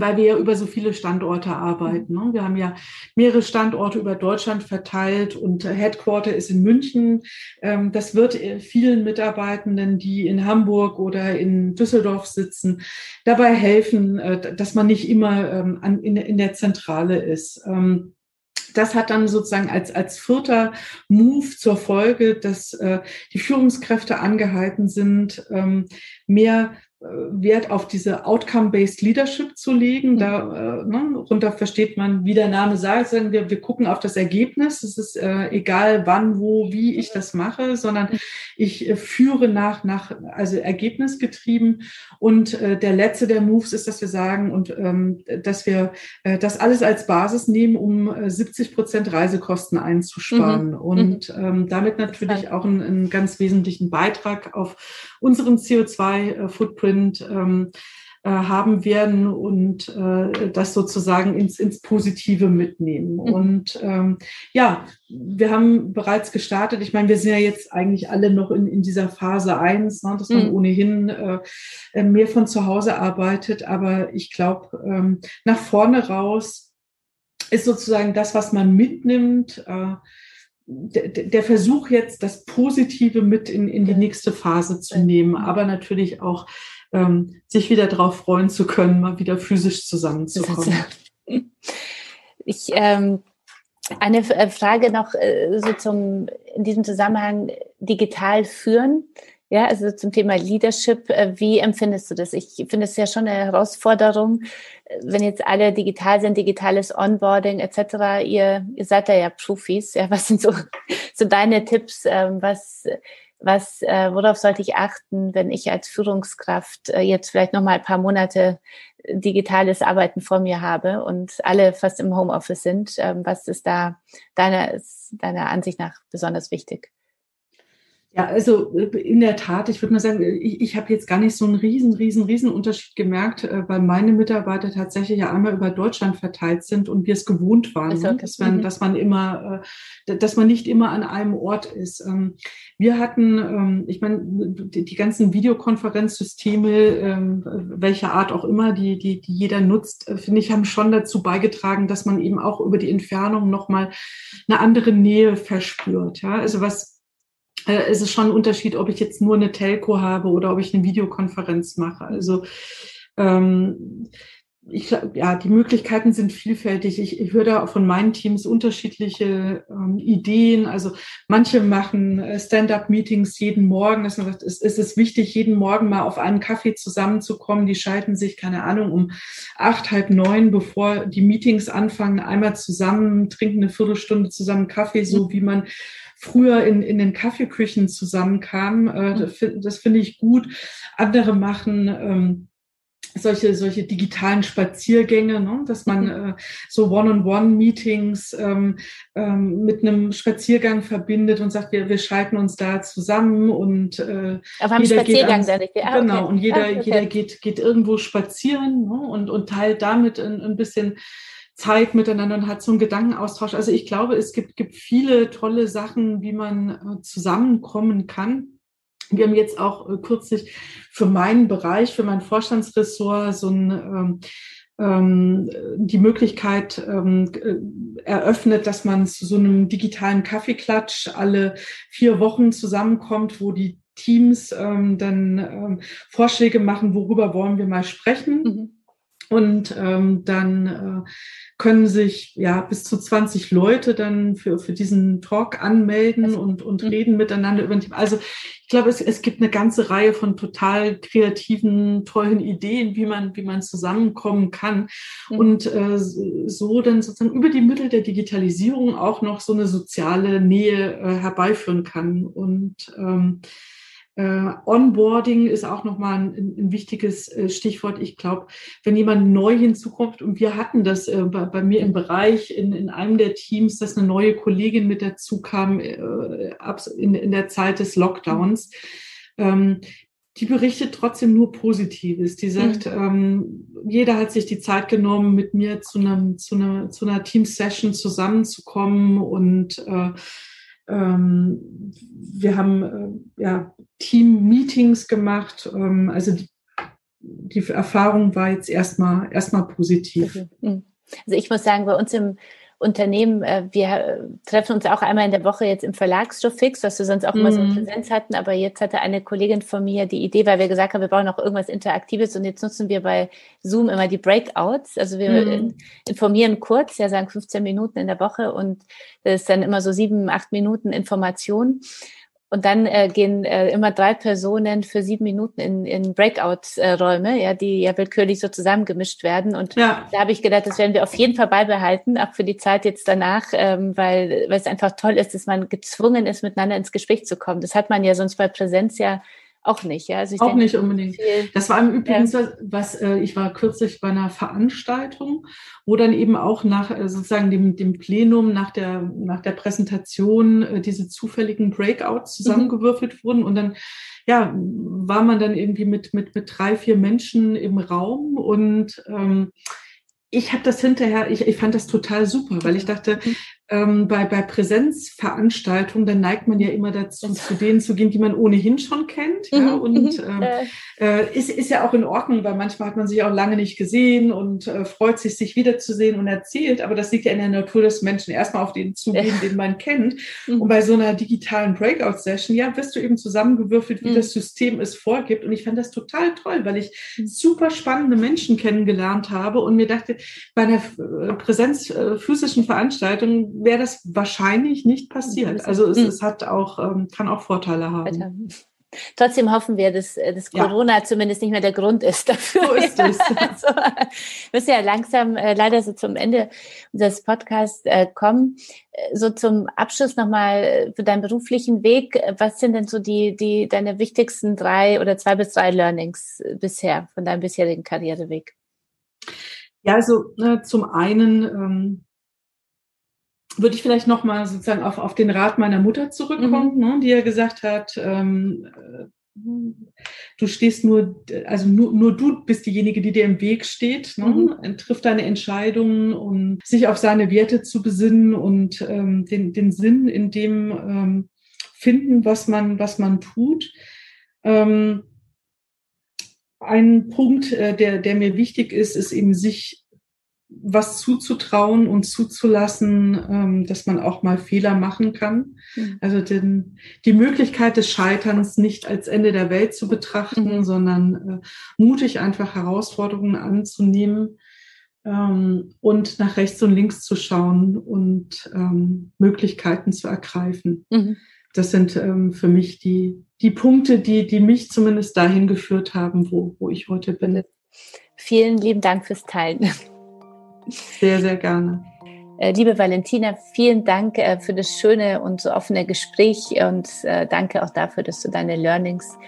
Speaker 2: weil wir ja über so viele Standorte arbeiten. Ne? Wir haben ja mehrere Standorte über Deutschland verteilt und Headquarter ist in München. Ähm, das wird äh, vielen Mitarbeitenden, die in Hamburg oder in Düsseldorf sitzen, dabei helfen, äh, dass man nicht immer ähm, in der Zentrale ist ähm, das hat dann sozusagen als, als vierter Move zur Folge, dass äh, die Führungskräfte angehalten sind, ähm, mehr Wert auf diese Outcome-Based Leadership zu legen. Mhm. Da äh, ne, runter versteht man, wie der Name sagt, sagen wir, wir gucken auf das Ergebnis. Es ist äh, egal, wann, wo, wie ich das mache, sondern mhm. ich äh, führe nach, nach, also ergebnisgetrieben. Und äh, der letzte der Moves ist, dass wir sagen und ähm, dass wir äh, das alles als Basis nehmen, um äh, 70 Prozent Reisekosten einzusparen mhm. und ähm, damit natürlich auch einen, einen ganz wesentlichen Beitrag auf unseren CO2-Footprint Footprint ähm, äh, haben werden und äh, das sozusagen ins, ins Positive mitnehmen. Mhm. Und ähm, ja, wir haben bereits gestartet. Ich meine, wir sind ja jetzt eigentlich alle noch in, in dieser Phase eins, ne, dass man mhm. ohnehin äh, mehr von zu Hause arbeitet. Aber ich glaube, ähm, nach vorne raus ist sozusagen das, was man mitnimmt, äh, der, Versuch jetzt, das Positive mit in, in die nächste Phase zu nehmen, aber natürlich auch ähm, sich wieder darauf freuen zu können, mal wieder physisch zusammenzukommen.
Speaker 1: Ich ähm, eine äh, Frage noch äh, so zum in diesem Zusammenhang digital führen. Ja, also zum Thema Leadership, äh, wie empfindest du das? Ich finde es ja schon eine Herausforderung, wenn jetzt alle digital sind, digitales Onboarding etc. Ihr, ihr seid da ja Profis. Ja, was sind so, so deine Tipps? Ähm, was was, äh, worauf sollte ich achten, wenn ich als Führungskraft äh, jetzt vielleicht noch mal ein paar Monate äh, digitales Arbeiten vor mir habe und alle fast im Homeoffice sind? Ähm, was ist da deiner, deiner Ansicht nach besonders wichtig?
Speaker 2: Ja, also äh, in der Tat, ich würde mal sagen, ich, ich habe jetzt gar nicht so einen riesen, riesen, riesen Unterschied gemerkt, äh, weil meine Mitarbeiter tatsächlich ja einmal über Deutschland verteilt sind und wir es gewohnt waren, also, ne? dass, man, mhm. dass man immer, äh, dass man nicht immer an einem Ort ist. Ähm, wir hatten, ähm, ich meine, die, die ganzen Videokonferenzsysteme, ähm, welcher Art auch immer, die, die, die jeder nutzt, finde ich, haben schon dazu beigetragen, dass man eben auch über die Entfernung nochmal eine andere Nähe verspürt. Ja, also was äh, es ist schon ein Unterschied, ob ich jetzt nur eine Telco habe oder ob ich eine Videokonferenz mache. Also ähm, ich glaube, ja, die Möglichkeiten sind vielfältig. Ich, ich höre da von meinen Teams unterschiedliche ähm, Ideen. Also manche machen äh, Stand-up-Meetings jeden Morgen, dass man sagt, es, es ist wichtig, jeden Morgen mal auf einen Kaffee zusammenzukommen. Die schalten sich, keine Ahnung, um acht, halb neun, bevor die Meetings anfangen, einmal zusammen, trinken eine Viertelstunde zusammen Kaffee, so wie man früher in, in den Kaffeeküchen zusammenkam. Äh, mhm. das, das finde ich gut. Andere machen ähm, solche, solche digitalen Spaziergänge, ne? dass man mhm. äh, so One-on-One-Meetings ähm, ähm, mit einem Spaziergang verbindet und sagt, wir, wir schalten uns da zusammen und äh,
Speaker 1: Aber jeder Spaziergang
Speaker 2: geht ans, ah, genau und jeder, ah, okay. jeder geht, geht irgendwo spazieren ne? und, und teilt damit ein, ein bisschen Zeit miteinander und hat so einen Gedankenaustausch. Also ich glaube, es gibt, gibt viele tolle Sachen, wie man äh, zusammenkommen kann. Wir haben jetzt auch äh, kürzlich für meinen Bereich, für mein Vorstandsressort so ein ähm, ähm, die Möglichkeit ähm, äh, eröffnet, dass man zu so einem digitalen Kaffeeklatsch alle vier Wochen zusammenkommt, wo die Teams ähm, dann ähm, Vorschläge machen, worüber wollen wir mal sprechen. Mhm. Und ähm, dann äh, können sich ja bis zu 20 Leute dann für, für diesen Talk anmelden also, und, und mhm. reden miteinander über ein Thema. Also ich glaube, es, es gibt eine ganze Reihe von total kreativen, tollen Ideen, wie man, wie man zusammenkommen kann. Mhm. Und äh, so dann sozusagen über die Mittel der Digitalisierung auch noch so eine soziale Nähe äh, herbeiführen kann. Und ähm, Äh, Onboarding ist auch nochmal ein, ein wichtiges äh, Stichwort. Ich glaube, wenn jemand neu hinzukommt, und wir hatten das äh, bei, bei, mir im Bereich, in, in einem der Teams, dass eine neue Kollegin mit dazu kam äh, in, in der Zeit des Lockdowns. Ähm, die berichtet trotzdem nur Positives. Die sagt, mhm. ähm, jeder hat sich die Zeit genommen, mit mir zu, einem, zu, einer, zu einer Team-Session zusammenzukommen und äh, ähm, wir haben äh, ja, Team-Meetings gemacht. Ähm, also die, die Erfahrung war jetzt erstmal erstmal positiv.
Speaker 1: Mhm. Also ich muss sagen, bei uns im Unternehmen, äh, wir äh, treffen uns auch einmal in der Woche jetzt im Verlagsstoff fix, was wir sonst auch immer so eine mhm. Präsenz hatten, aber jetzt hatte eine Kollegin von mir die Idee, weil wir gesagt haben, wir brauchen auch irgendwas Interaktives und jetzt nutzen wir bei Zoom immer die Breakouts. Also wir mhm. informieren kurz, ja sagen 15 Minuten in der Woche und das ist dann immer so sieben, acht Minuten Information. Und dann äh, gehen äh, immer drei Personen für sieben Minuten in, in Breakout-Räume, ja, die ja willkürlich so zusammengemischt werden. Und ja. da habe ich gedacht, das werden wir auf jeden Fall beibehalten, auch für die Zeit jetzt danach, ähm, weil, weil es einfach toll ist, dass man gezwungen ist, miteinander ins Gespräch zu kommen. Das hat man ja sonst bei Präsenz ja auch nicht, ja.
Speaker 2: Also auch denke, nicht unbedingt. Viel, das war im Übrigen ja. was, äh, ich war kürzlich bei einer Veranstaltung, wo dann eben auch nach äh, sozusagen dem, dem Plenum, nach der, nach der Präsentation äh, diese zufälligen Breakouts mhm. zusammengewürfelt mhm. wurden und dann ja, war man dann irgendwie mit, mit, mit drei, vier Menschen im Raum und ähm, ich habe das hinterher, ich, ich fand das total super, weil ich dachte, mhm ähm, bei, bei Präsenzveranstaltungen, dann neigt man ja immer dazu, zu denen zu gehen, die man ohnehin schon kennt. Ja? Mhm, und mhm, ähm, äh, ist, ist ja auch in Ordnung, weil manchmal hat man sich auch lange nicht gesehen und äh, freut sich, sich wiederzusehen und erzählt. Aber das liegt ja in der Natur des Menschen, erstmal auf den zugehen, ja. den man kennt. Mhm. Und bei so einer digitalen Breakout-Session, ja, wirst du eben zusammengewürfelt, wie mhm. das System es vorgibt. Und ich fand das total toll, weil ich super spannende Menschen kennengelernt habe und mir dachte, bei einer äh, Präsenz äh, physischen Veranstaltung wäre das wahrscheinlich nicht passiert. Also es, hm. es hat auch, ähm, kann auch Vorteile haben.
Speaker 1: Trotzdem hoffen wir, dass, äh, dass Corona ja. zumindest nicht mehr der Grund ist dafür. So ist es. also, wir müssen ja langsam äh, leider so zum Ende unseres Podcasts äh, kommen. Äh, so zum Abschluss nochmal äh, für deinen beruflichen Weg. Was sind denn so die, die, deine wichtigsten drei oder zwei bis drei Learnings bisher von deinem bisherigen Karriereweg?
Speaker 2: Ja, also äh, zum einen ähm, würde ich vielleicht noch mal sozusagen auf, auf den Rat meiner Mutter zurückkommen, mhm. ne, die ja gesagt hat, ähm, äh, du stehst nur, also nur, nur du bist diejenige, die dir im Weg steht, ne? Mhm. trifft deine Entscheidungen und sich auf seine Werte zu besinnen und ähm, den, den Sinn in dem ähm, finden, was man, was man tut. Ähm, ein Punkt, äh, der, der mir wichtig ist, ist eben sich was zuzutrauen und zuzulassen, ähm, dass man auch mal Fehler machen kann. Mhm. Also den, die Möglichkeit des Scheiterns nicht als Ende der Welt zu betrachten, mhm. sondern äh, mutig einfach Herausforderungen anzunehmen ähm, und nach rechts und links zu schauen und ähm, Möglichkeiten zu ergreifen. Mhm. Das sind ähm, für mich die, die Punkte, die, die mich zumindest dahin geführt haben, wo, wo ich heute bin.
Speaker 1: Vielen lieben Dank fürs Teilen.
Speaker 2: Sehr, sehr gerne.
Speaker 1: Äh, liebe Valentina, vielen Dank äh, für das schöne und so offene Gespräch und äh, danke auch dafür, dass du deine Learnings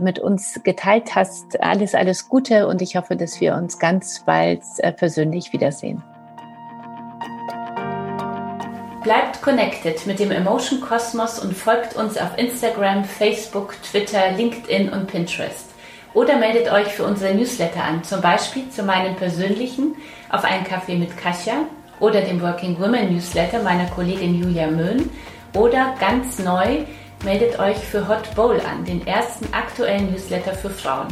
Speaker 1: mit uns geteilt hast. Alles, alles Gute und ich hoffe, dass wir uns ganz bald persönlich wiedersehen. Bleibt connected mit dem Emotion Kosmos und folgt uns auf Instagram, Facebook, Twitter, LinkedIn und Pinterest. Oder meldet euch für unsere Newsletter an, zum Beispiel zu meinem persönlichen auf einen Kaffee mit Kasia oder dem Working Women Newsletter meiner Kollegin Julia Möhn oder ganz neu meldet euch für Hot Bowl an, den ersten aktuellen Newsletter für Frauen.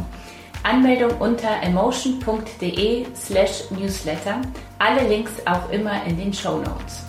Speaker 1: Anmeldung unter emotion.de slash newsletter. Alle Links auch immer in den Show Notes.